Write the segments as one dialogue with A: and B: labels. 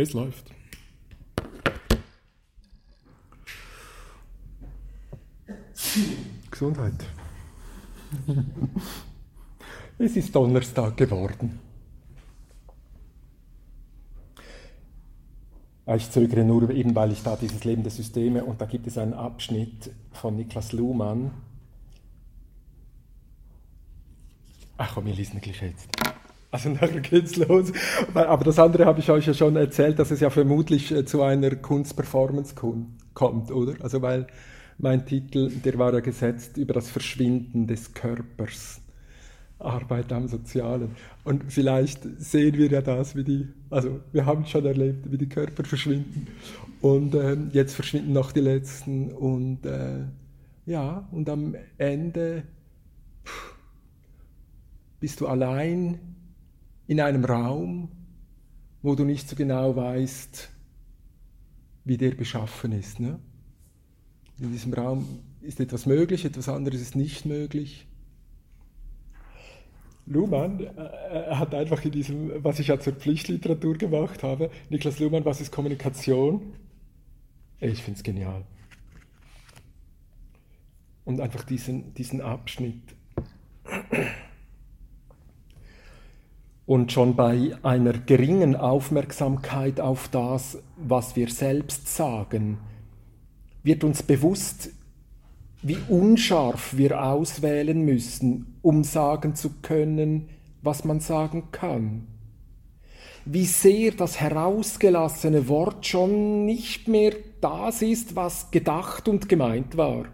A: Es läuft. Gesundheit. Es ist Donnerstag geworden. Ich zögere nur eben, weil ich da dieses Leben der Systeme und da gibt es einen Abschnitt von Niklas Luhmann. Ach komm, wir lesen gleich jetzt. Also nachher geht's los. Aber das andere habe ich euch ja schon erzählt, dass es ja vermutlich äh, zu einer Kunstperformance kommt, oder? Also weil mein Titel, der war ja gesetzt über das Verschwinden des Körpers. Arbeit am Sozialen. Und vielleicht sehen wir ja das, wie die, also wir haben schon erlebt, wie die Körper verschwinden. Und äh, jetzt verschwinden noch die letzten. Und äh, ja, und am Ende bist du allein in einem Raum, wo du nicht so genau weißt, wie der beschaffen ist. Ne? In diesem Raum ist etwas möglich, etwas anderes ist nicht möglich. Luhmann äh, hat einfach in diesem, was ich ja zur Pflichtliteratur gemacht habe, Niklas Luhmann, was ist Kommunikation? Ich finde es genial. Und einfach diesen, diesen Abschnitt. Und schon bei einer geringen Aufmerksamkeit auf das, was wir selbst sagen, wird uns bewusst, wie unscharf wir auswählen müssen, um sagen zu können, was man sagen kann. Wie sehr das herausgelassene Wort schon nicht mehr das ist, was gedacht und gemeint war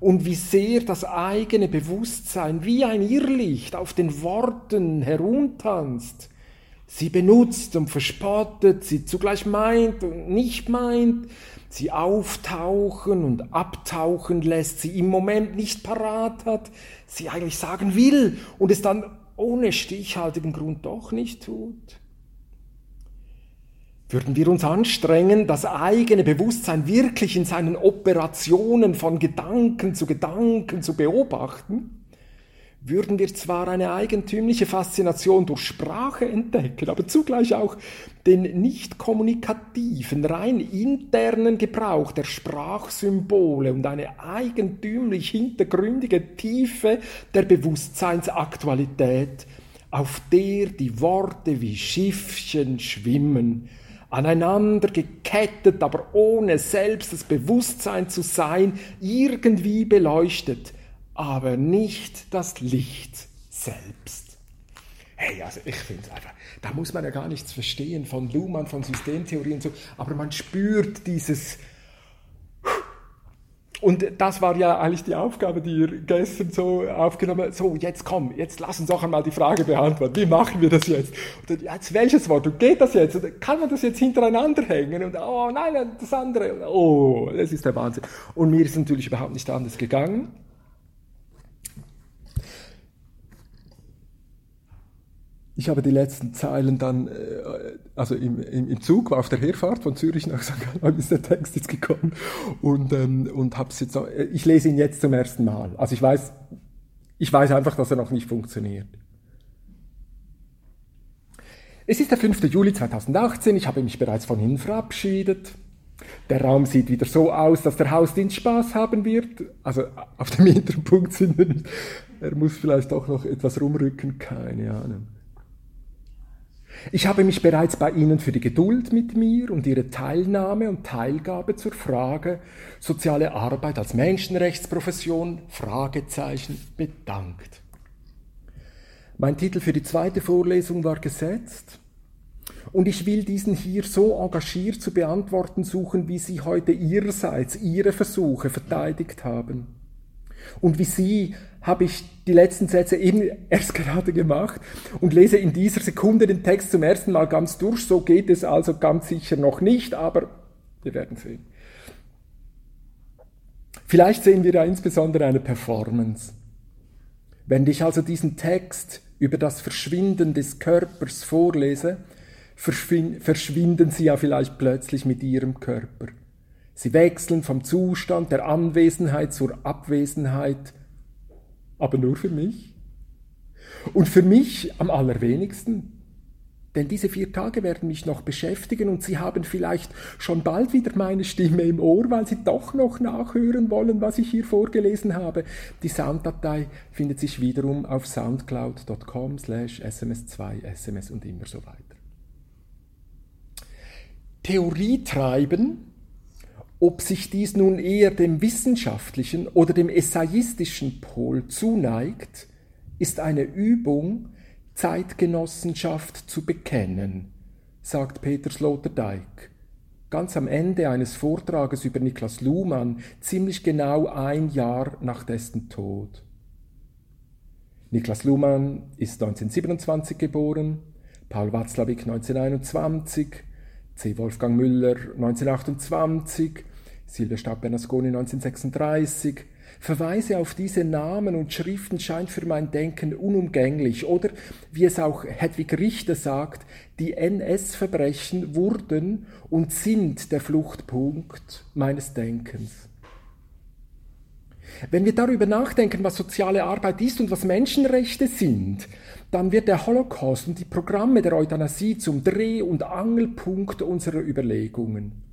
A: und wie sehr das eigene Bewusstsein wie ein Irrlicht auf den Worten herumtanzt, sie benutzt und verspottet, sie zugleich meint und nicht meint, sie auftauchen und abtauchen lässt, sie im Moment nicht parat hat, sie eigentlich sagen will und es dann ohne stichhaltigen Grund doch nicht tut. Würden wir uns anstrengen, das eigene Bewusstsein wirklich in seinen Operationen von Gedanken zu Gedanken zu beobachten, würden wir zwar eine eigentümliche Faszination durch Sprache entdecken, aber zugleich auch den nicht kommunikativen, rein internen Gebrauch der Sprachsymbole und eine eigentümlich hintergründige Tiefe der Bewusstseinsaktualität, auf der die Worte wie Schiffchen schwimmen, aneinander gekettet, aber ohne selbst das Bewusstsein zu sein, irgendwie beleuchtet, aber nicht das Licht selbst. Hey, also ich finde es einfach, da muss man ja gar nichts verstehen von Luhmann, von Systemtheorie und so, aber man spürt dieses, und das war ja eigentlich die Aufgabe, die ihr gestern so aufgenommen habt. So, jetzt komm, jetzt lass uns doch einmal die Frage beantworten. Wie machen wir das jetzt? Und jetzt welches Wort? Und geht das jetzt? Und kann man das jetzt hintereinander hängen? Und oh nein, das andere. Oh, das ist der Wahnsinn. Und mir ist natürlich überhaupt nicht anders gegangen. Ich habe die letzten Zeilen dann, äh, also im, im, im Zug, war auf der Herfahrt von Zürich nach St. Gallen, ist der Text jetzt gekommen und, ähm, und habe es jetzt, äh, ich lese ihn jetzt zum ersten Mal. Also ich weiß, ich weiß einfach, dass er noch nicht funktioniert. Es ist der 5. Juli 2018, ich habe mich bereits von Ihnen verabschiedet. Der Raum sieht wieder so aus, dass der Hausdienst Spaß haben wird. Also auf dem Hinterpunkt sind wir nicht. Er muss vielleicht auch noch etwas rumrücken, keine Ahnung. Ich habe mich bereits bei Ihnen für die Geduld mit mir und Ihre Teilnahme und Teilgabe zur Frage soziale Arbeit als Menschenrechtsprofession Fragezeichen bedankt. Mein Titel für die zweite Vorlesung war gesetzt und ich will diesen hier so engagiert zu beantworten suchen, wie Sie heute Ihrerseits Ihre Versuche verteidigt haben und wie Sie habe ich die letzten Sätze eben erst gerade gemacht und lese in dieser Sekunde den Text zum ersten Mal ganz durch. So geht es also ganz sicher noch nicht, aber wir werden sehen. Vielleicht sehen wir ja insbesondere eine Performance. Wenn ich also diesen Text über das Verschwinden des Körpers vorlese, verschwinden sie ja vielleicht plötzlich mit ihrem Körper. Sie wechseln vom Zustand der Anwesenheit zur Abwesenheit, aber nur für mich. Und für mich am allerwenigsten. Denn diese vier Tage werden mich noch beschäftigen und Sie haben vielleicht schon bald wieder meine Stimme im Ohr, weil Sie doch noch nachhören wollen, was ich hier vorgelesen habe. Die Sounddatei findet sich wiederum auf soundcloud.com slash sms2, sms und immer so weiter. Theorie treiben, ob sich dies nun eher dem wissenschaftlichen oder dem essayistischen Pol zuneigt, ist eine Übung, Zeitgenossenschaft zu bekennen, sagt Peter Sloterdijk. Ganz am Ende eines Vortrages über Niklas Luhmann, ziemlich genau ein Jahr nach dessen Tod. Niklas Luhmann ist 1927 geboren, Paul Watzlawick 1921, C. Wolfgang Müller 1928, Silvia Bernasconi 1936, Verweise auf diese Namen und Schriften scheint für mein Denken unumgänglich. Oder wie es auch Hedwig Richter sagt, die NS-Verbrechen wurden und sind der Fluchtpunkt meines Denkens. Wenn wir darüber nachdenken, was soziale Arbeit ist und was Menschenrechte sind, dann wird der Holocaust und die Programme der Euthanasie zum Dreh- und Angelpunkt unserer Überlegungen.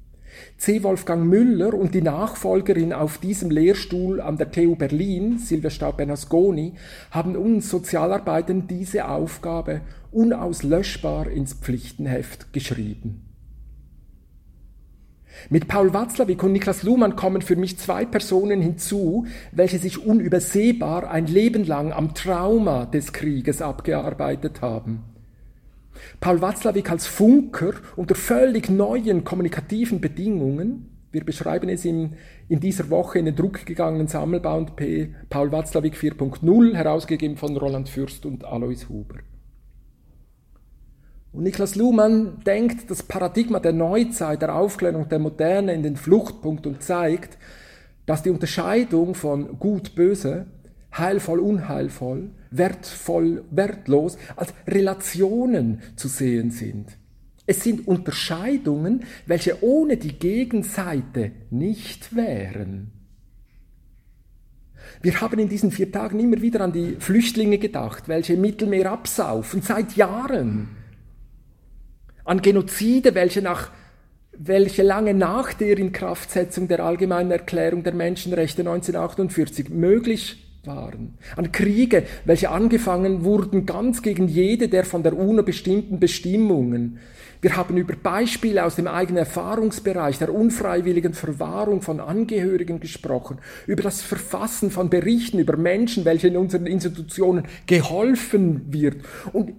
A: C. Wolfgang Müller und die Nachfolgerin auf diesem Lehrstuhl an der TU Berlin, Silvia Staub-Bernasconi, haben uns Sozialarbeitern diese Aufgabe unauslöschbar ins Pflichtenheft geschrieben. Mit Paul Watzlawick und Niklas Luhmann kommen für mich zwei Personen hinzu, welche sich unübersehbar ein Leben lang am Trauma des Krieges abgearbeitet haben. Paul Watzlawick als Funker unter völlig neuen kommunikativen Bedingungen. Wir beschreiben es in, in dieser Woche in den Druck gegangenen Sammelband P. Paul Watzlawick 4.0, herausgegeben von Roland Fürst und Alois Huber. Und Niklas Luhmann denkt das Paradigma der Neuzeit, der Aufklärung der Moderne in den Fluchtpunkt und zeigt, dass die Unterscheidung von gut-böse, heilvoll-unheilvoll wertvoll, wertlos, als Relationen zu sehen sind. Es sind Unterscheidungen, welche ohne die Gegenseite nicht wären. Wir haben in diesen vier Tagen immer wieder an die Flüchtlinge gedacht, welche im Mittelmeer absaufen, seit Jahren. An Genozide, welche, nach, welche lange nach der Inkraftsetzung der Allgemeinen Erklärung der Menschenrechte 1948 möglich waren. An Kriege, welche angefangen wurden ganz gegen jede der von der UNO bestimmten Bestimmungen. Wir haben über Beispiele aus dem eigenen Erfahrungsbereich der unfreiwilligen Verwahrung von Angehörigen gesprochen, über das Verfassen von Berichten über Menschen, welche in unseren Institutionen geholfen wird. Und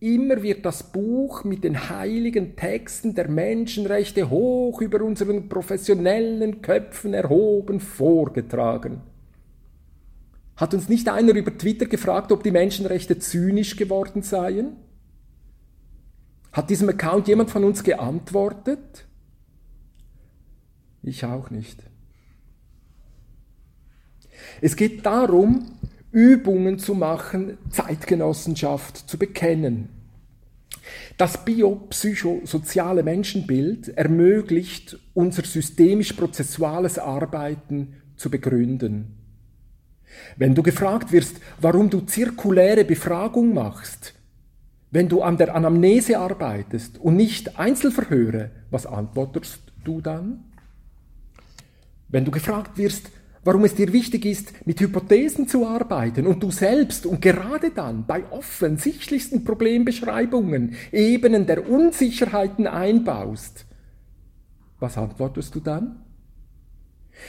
A: immer wird das Buch mit den heiligen Texten der Menschenrechte hoch über unseren professionellen Köpfen erhoben vorgetragen. Hat uns nicht einer über Twitter gefragt, ob die Menschenrechte zynisch geworden seien? Hat diesem Account jemand von uns geantwortet? Ich auch nicht. Es geht darum, Übungen zu machen, Zeitgenossenschaft zu bekennen. Das biopsychosoziale Menschenbild ermöglicht unser systemisch-prozessuales Arbeiten zu begründen. Wenn du gefragt wirst, warum du zirkuläre Befragung machst, wenn du an der Anamnese arbeitest und nicht Einzelverhöre, was antwortest du dann? Wenn du gefragt wirst, warum es dir wichtig ist, mit Hypothesen zu arbeiten und du selbst und gerade dann bei offensichtlichsten Problembeschreibungen Ebenen der Unsicherheiten einbaust, was antwortest du dann?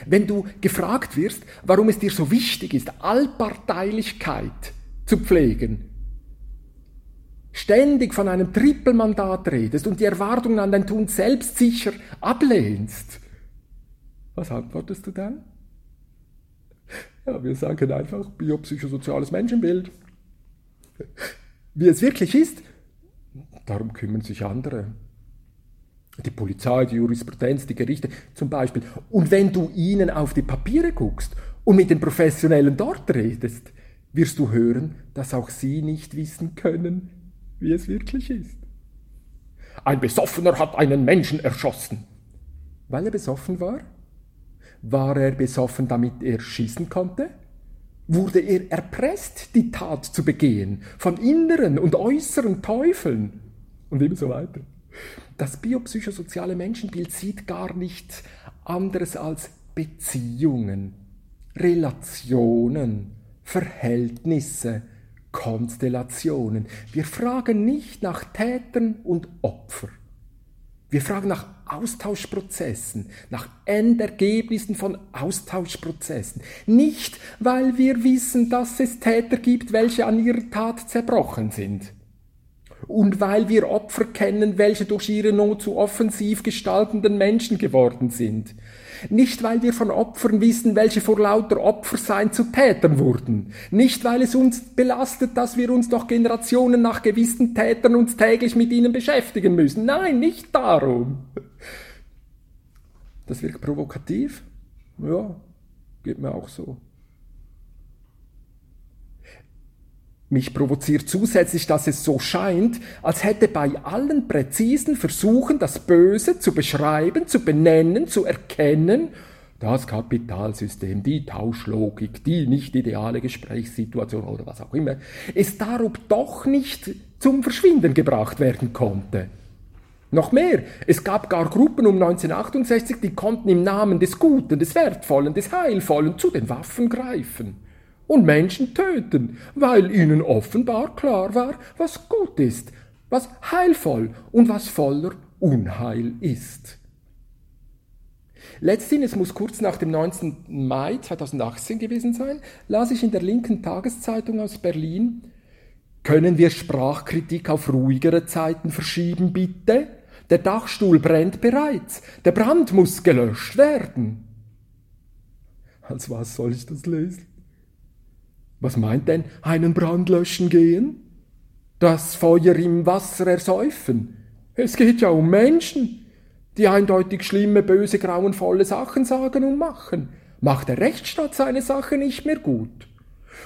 A: Wenn du gefragt wirst, warum es dir so wichtig ist, Allparteilichkeit zu pflegen, ständig von einem Trippelmandat redest und die Erwartungen an dein Tun selbstsicher ablehnst, was antwortest du dann? Ja, wir sagen einfach biopsychosoziales Menschenbild. Wie es wirklich ist, darum kümmern sich andere die Polizei, die Jurisprudenz, die Gerichte zum Beispiel. Und wenn du ihnen auf die Papiere guckst und mit den Professionellen dort redest, wirst du hören, dass auch sie nicht wissen können, wie es wirklich ist. Ein Besoffener hat einen Menschen erschossen. Weil er besoffen war? War er besoffen, damit er schießen konnte? Wurde er erpresst, die Tat zu begehen, von inneren und äußeren Teufeln? und immer so weiter. Das biopsychosoziale Menschenbild sieht gar nichts anderes als Beziehungen, Relationen, Verhältnisse, Konstellationen. Wir fragen nicht nach Tätern und Opfern. Wir fragen nach Austauschprozessen, nach Endergebnissen von Austauschprozessen. Nicht, weil wir wissen, dass es Täter gibt, welche an ihrer Tat zerbrochen sind. Und weil wir Opfer kennen, welche durch ihre Not zu offensiv gestaltenden Menschen geworden sind. Nicht, weil wir von Opfern wissen, welche vor lauter Opfersein zu Tätern wurden. Nicht, weil es uns belastet, dass wir uns doch Generationen nach gewissen Tätern uns täglich mit ihnen beschäftigen müssen. Nein, nicht darum. Das wirkt provokativ. Ja, geht mir auch so. Mich provoziert zusätzlich, dass es so scheint, als hätte bei allen präzisen Versuchen, das Böse zu beschreiben, zu benennen, zu erkennen, das Kapitalsystem, die Tauschlogik, die nicht ideale Gesprächssituation oder was auch immer, es darum doch nicht zum Verschwinden gebracht werden konnte. Noch mehr, es gab gar Gruppen um 1968, die konnten im Namen des Guten, des Wertvollen, des Heilvollen zu den Waffen greifen und Menschen töten, weil ihnen offenbar klar war, was gut ist, was heilvoll und was voller Unheil ist. Letztendlich, es muss kurz nach dem 19. Mai 2018 gewesen sein, las ich in der linken Tageszeitung aus Berlin, können wir Sprachkritik auf ruhigere Zeiten verschieben, bitte? Der Dachstuhl brennt bereits, der Brand muss gelöscht werden. Als was soll ich das lesen? Was meint denn einen Brand löschen gehen? Das Feuer im Wasser ersäufen? Es geht ja um Menschen, die eindeutig schlimme, böse, grauenvolle Sachen sagen und machen. Macht der Rechtsstaat seine Sache nicht mehr gut?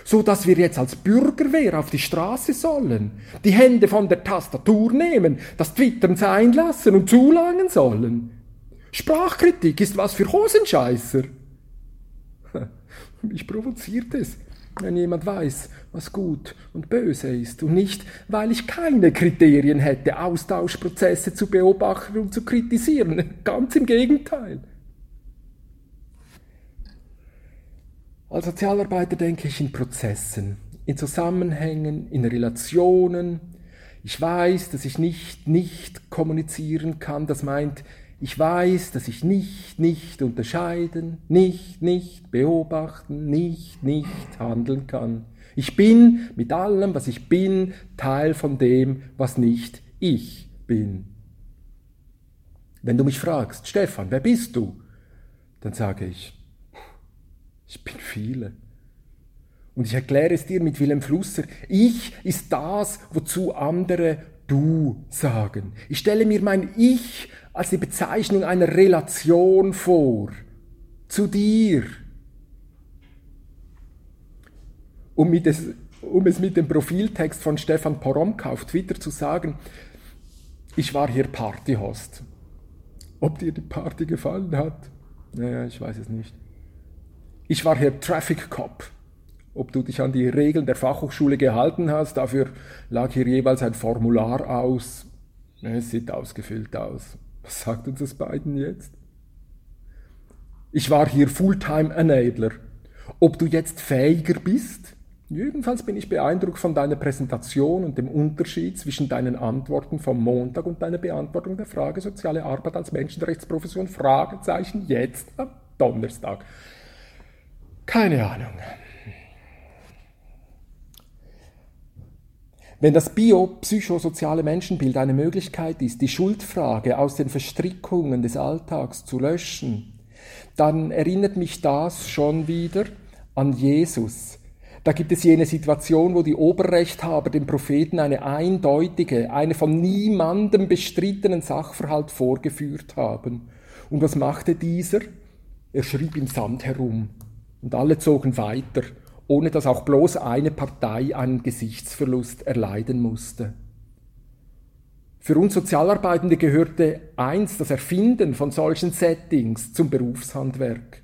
A: So dass wir jetzt als Bürgerwehr auf die Straße sollen, die Hände von der Tastatur nehmen, das Twittern sein lassen und zulangen sollen. Sprachkritik ist was für Hosenscheißer. Mich provoziert es, wenn jemand weiß, was gut und böse ist und nicht, weil ich keine Kriterien hätte, Austauschprozesse zu beobachten und zu kritisieren. Ganz im Gegenteil. Als Sozialarbeiter denke ich in Prozessen, in Zusammenhängen, in Relationen. Ich weiß, dass ich nicht nicht kommunizieren kann. Das meint, ich weiß, dass ich nicht, nicht unterscheiden, nicht, nicht beobachten, nicht, nicht handeln kann. Ich bin mit allem, was ich bin, Teil von dem, was nicht ich bin. Wenn du mich fragst, Stefan, wer bist du? Dann sage ich, ich bin viele. Und ich erkläre es dir mit Wilhelm Flusser. Ich ist das, wozu andere du sagen. Ich stelle mir mein Ich als die Bezeichnung einer Relation vor zu dir. Um, es, um es mit dem Profiltext von Stefan Poromka auf Twitter zu sagen, ich war hier Partyhost. Ob dir die Party gefallen hat? Naja, ich weiß es nicht. Ich war hier Traffic Cop. Ob du dich an die Regeln der Fachhochschule gehalten hast, dafür lag hier jeweils ein Formular aus. Es sieht ausgefüllt aus. Was sagt uns das beiden jetzt? Ich war hier Fulltime Enabler. Ob du jetzt fähiger bist? Jedenfalls bin ich beeindruckt von deiner Präsentation und dem Unterschied zwischen deinen Antworten vom Montag und deiner Beantwortung der Frage soziale Arbeit als Menschenrechtsprofession Fragezeichen jetzt am Donnerstag. Keine Ahnung. Wenn das biopsychosoziale Menschenbild eine Möglichkeit ist, die Schuldfrage aus den Verstrickungen des Alltags zu löschen, dann erinnert mich das schon wieder an Jesus. Da gibt es jene Situation, wo die Oberrechthaber dem Propheten eine eindeutige, eine von niemandem bestrittenen Sachverhalt vorgeführt haben. Und was machte dieser? Er schrieb im Sand herum. Und alle zogen weiter ohne dass auch bloß eine Partei einen Gesichtsverlust erleiden musste. Für uns Sozialarbeitende gehörte einst das Erfinden von solchen Settings zum Berufshandwerk.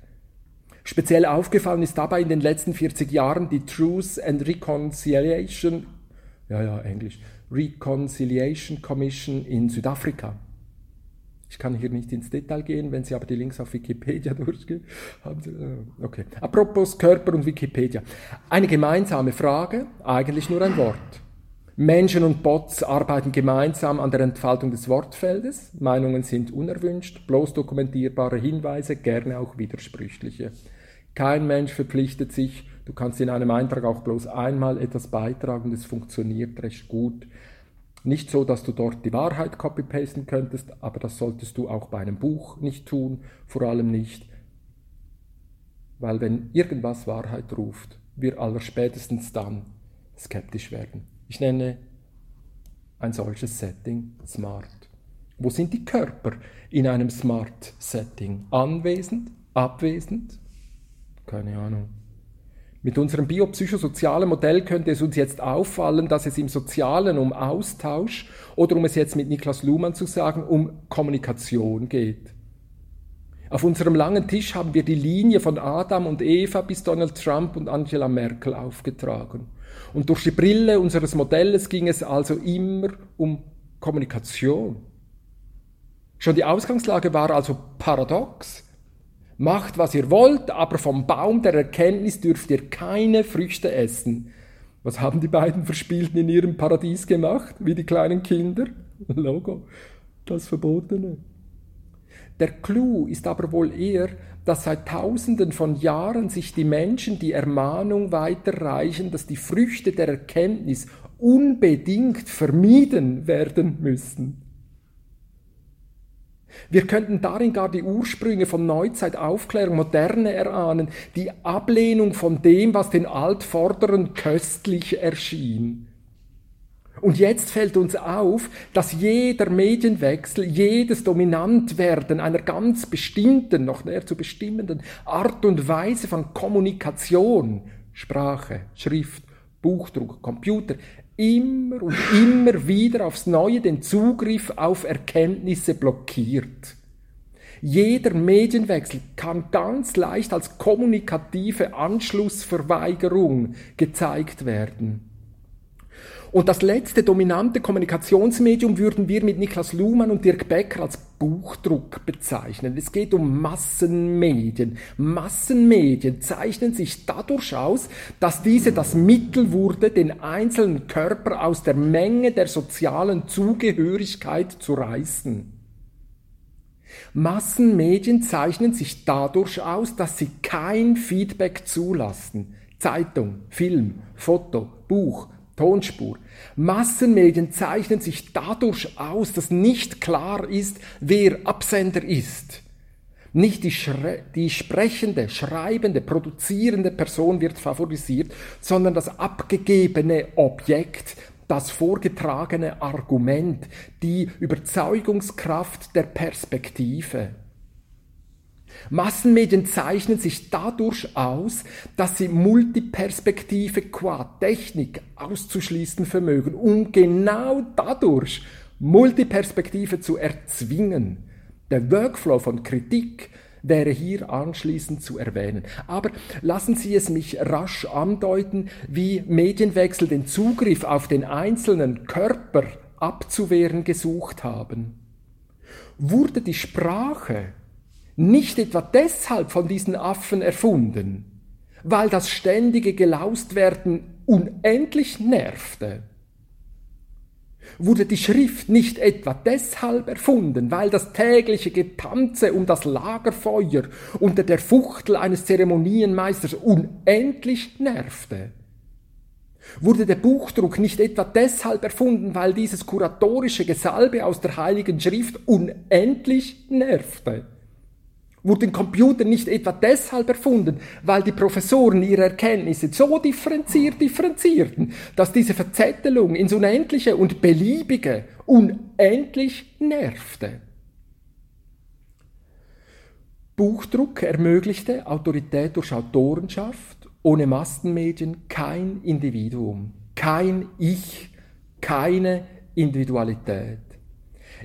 A: Speziell aufgefallen ist dabei in den letzten 40 Jahren die Truth and Reconciliation, ja, ja, Englisch, Reconciliation Commission in Südafrika. Ich kann hier nicht ins Detail gehen, wenn Sie aber die Links auf Wikipedia durchgehen. Haben Sie, äh, okay. Apropos Körper und Wikipedia. Eine gemeinsame Frage, eigentlich nur ein Wort. Menschen und Bots arbeiten gemeinsam an der Entfaltung des Wortfeldes. Meinungen sind unerwünscht, bloß dokumentierbare Hinweise, gerne auch widersprüchliche. Kein Mensch verpflichtet sich, du kannst in einem Eintrag auch bloß einmal etwas beitragen, das funktioniert recht gut. Nicht so, dass du dort die Wahrheit copy-pasten könntest, aber das solltest du auch bei einem Buch nicht tun, vor allem nicht, weil wenn irgendwas Wahrheit ruft, wir aller spätestens dann skeptisch werden. Ich nenne ein solches Setting Smart. Wo sind die Körper in einem Smart-Setting? Anwesend? Abwesend? Keine Ahnung. Mit unserem biopsychosozialen Modell könnte es uns jetzt auffallen, dass es im Sozialen um Austausch oder um es jetzt mit Niklas Luhmann zu sagen, um Kommunikation geht. Auf unserem langen Tisch haben wir die Linie von Adam und Eva bis Donald Trump und Angela Merkel aufgetragen. Und durch die Brille unseres Modells ging es also immer um Kommunikation. Schon die Ausgangslage war also paradox. Macht, was ihr wollt, aber vom Baum der Erkenntnis dürft ihr keine Früchte essen. Was haben die beiden Verspielten in ihrem Paradies gemacht, wie die kleinen Kinder? Logo, das Verbotene. Der Clou ist aber wohl eher, dass seit Tausenden von Jahren sich die Menschen die Ermahnung weiterreichen, dass die Früchte der Erkenntnis unbedingt vermieden werden müssen. Wir könnten darin gar die Ursprünge von Neuzeit, Aufklärung, Moderne erahnen, die Ablehnung von dem, was den Altvorderen köstlich erschien. Und jetzt fällt uns auf, dass jeder Medienwechsel, jedes Dominantwerden einer ganz bestimmten, noch näher zu bestimmenden Art und Weise von Kommunikation, Sprache, Schrift, Buchdruck, Computer, immer und immer wieder aufs Neue den Zugriff auf Erkenntnisse blockiert. Jeder Medienwechsel kann ganz leicht als kommunikative Anschlussverweigerung gezeigt werden. Und das letzte dominante Kommunikationsmedium würden wir mit Niklas Luhmann und Dirk Becker als Buchdruck bezeichnen. Es geht um Massenmedien. Massenmedien zeichnen sich dadurch aus, dass diese das Mittel wurde, den einzelnen Körper aus der Menge der sozialen Zugehörigkeit zu reißen. Massenmedien zeichnen sich dadurch aus, dass sie kein Feedback zulassen. Zeitung, Film, Foto, Buch, Tonspur. Massenmedien zeichnen sich dadurch aus, dass nicht klar ist, wer Absender ist. Nicht die, die, sprechende, schreibende, produzierende Person wird favorisiert, sondern das abgegebene Objekt, das vorgetragene Argument, die Überzeugungskraft der Perspektive. Massenmedien zeichnen sich dadurch aus, dass sie Multiperspektive qua Technik auszuschließen vermögen, um genau dadurch Multiperspektive zu erzwingen. Der Workflow von Kritik wäre hier anschließend zu erwähnen. Aber lassen Sie es mich rasch andeuten, wie Medienwechsel den Zugriff auf den einzelnen Körper abzuwehren gesucht haben. Wurde die Sprache nicht etwa deshalb von diesen Affen erfunden, weil das ständige Gelaustwerden unendlich nervte. Wurde die Schrift nicht etwa deshalb erfunden, weil das tägliche Getanze um das Lagerfeuer unter der Fuchtel eines Zeremonienmeisters unendlich nervte? Wurde der Buchdruck nicht etwa deshalb erfunden, weil dieses kuratorische Gesalbe aus der Heiligen Schrift unendlich nervte? Wurden Computer nicht etwa deshalb erfunden, weil die Professoren ihre Erkenntnisse so differenziert differenzierten, dass diese Verzettelung ins Unendliche und Beliebige unendlich nervte. Buchdruck ermöglichte Autorität durch Autorenschaft, ohne Massenmedien kein Individuum, kein Ich, keine Individualität.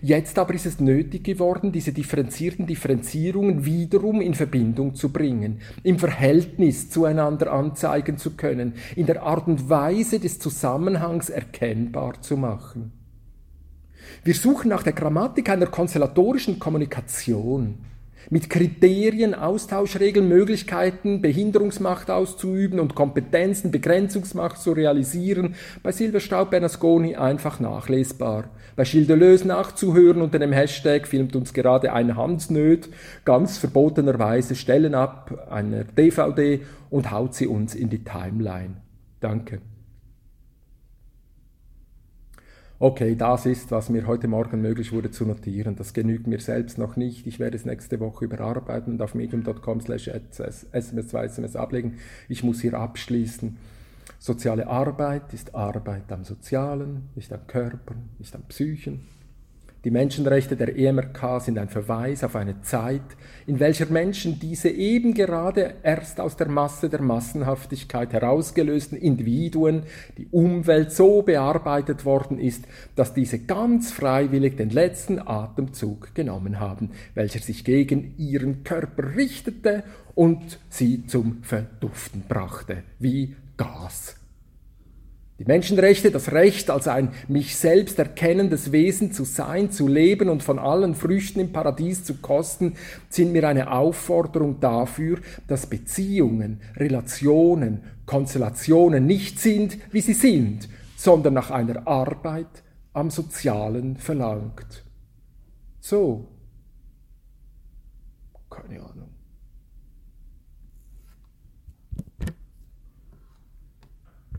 A: Jetzt aber ist es nötig geworden, diese differenzierten Differenzierungen wiederum in Verbindung zu bringen, im Verhältnis zueinander anzeigen zu können, in der Art und Weise des Zusammenhangs erkennbar zu machen. Wir suchen nach der Grammatik einer konstellatorischen Kommunikation, mit Kriterien, Austauschregeln, Möglichkeiten, Behinderungsmacht auszuüben und Kompetenzen, Begrenzungsmacht zu realisieren, bei Silberstaub Bernasconi einfach nachlesbar. Bei Deleuze nachzuhören unter dem Hashtag filmt uns gerade ein Hansnöd ganz verbotenerweise Stellen ab einer DVD und haut sie uns in die Timeline. Danke. Okay, das ist, was mir heute Morgen möglich wurde zu notieren. Das genügt mir selbst noch nicht. Ich werde es nächste Woche überarbeiten und auf medium.com slash sms2 sms ablegen. Ich muss hier abschließen. Soziale Arbeit ist Arbeit am Sozialen, nicht am Körper, nicht am Psychen. Die Menschenrechte der EMRK sind ein Verweis auf eine Zeit, in welcher Menschen diese eben gerade erst aus der Masse der Massenhaftigkeit herausgelösten Individuen, die Umwelt so bearbeitet worden ist, dass diese ganz freiwillig den letzten Atemzug genommen haben, welcher sich gegen ihren Körper richtete und sie zum Verduften brachte, wie Gas die Menschenrechte, das Recht als ein mich selbst erkennendes Wesen zu sein, zu leben und von allen Früchten im Paradies zu kosten, sind mir eine Aufforderung dafür, dass Beziehungen, Relationen, Konstellationen nicht sind, wie sie sind, sondern nach einer Arbeit am Sozialen verlangt. So. Keine Ahnung.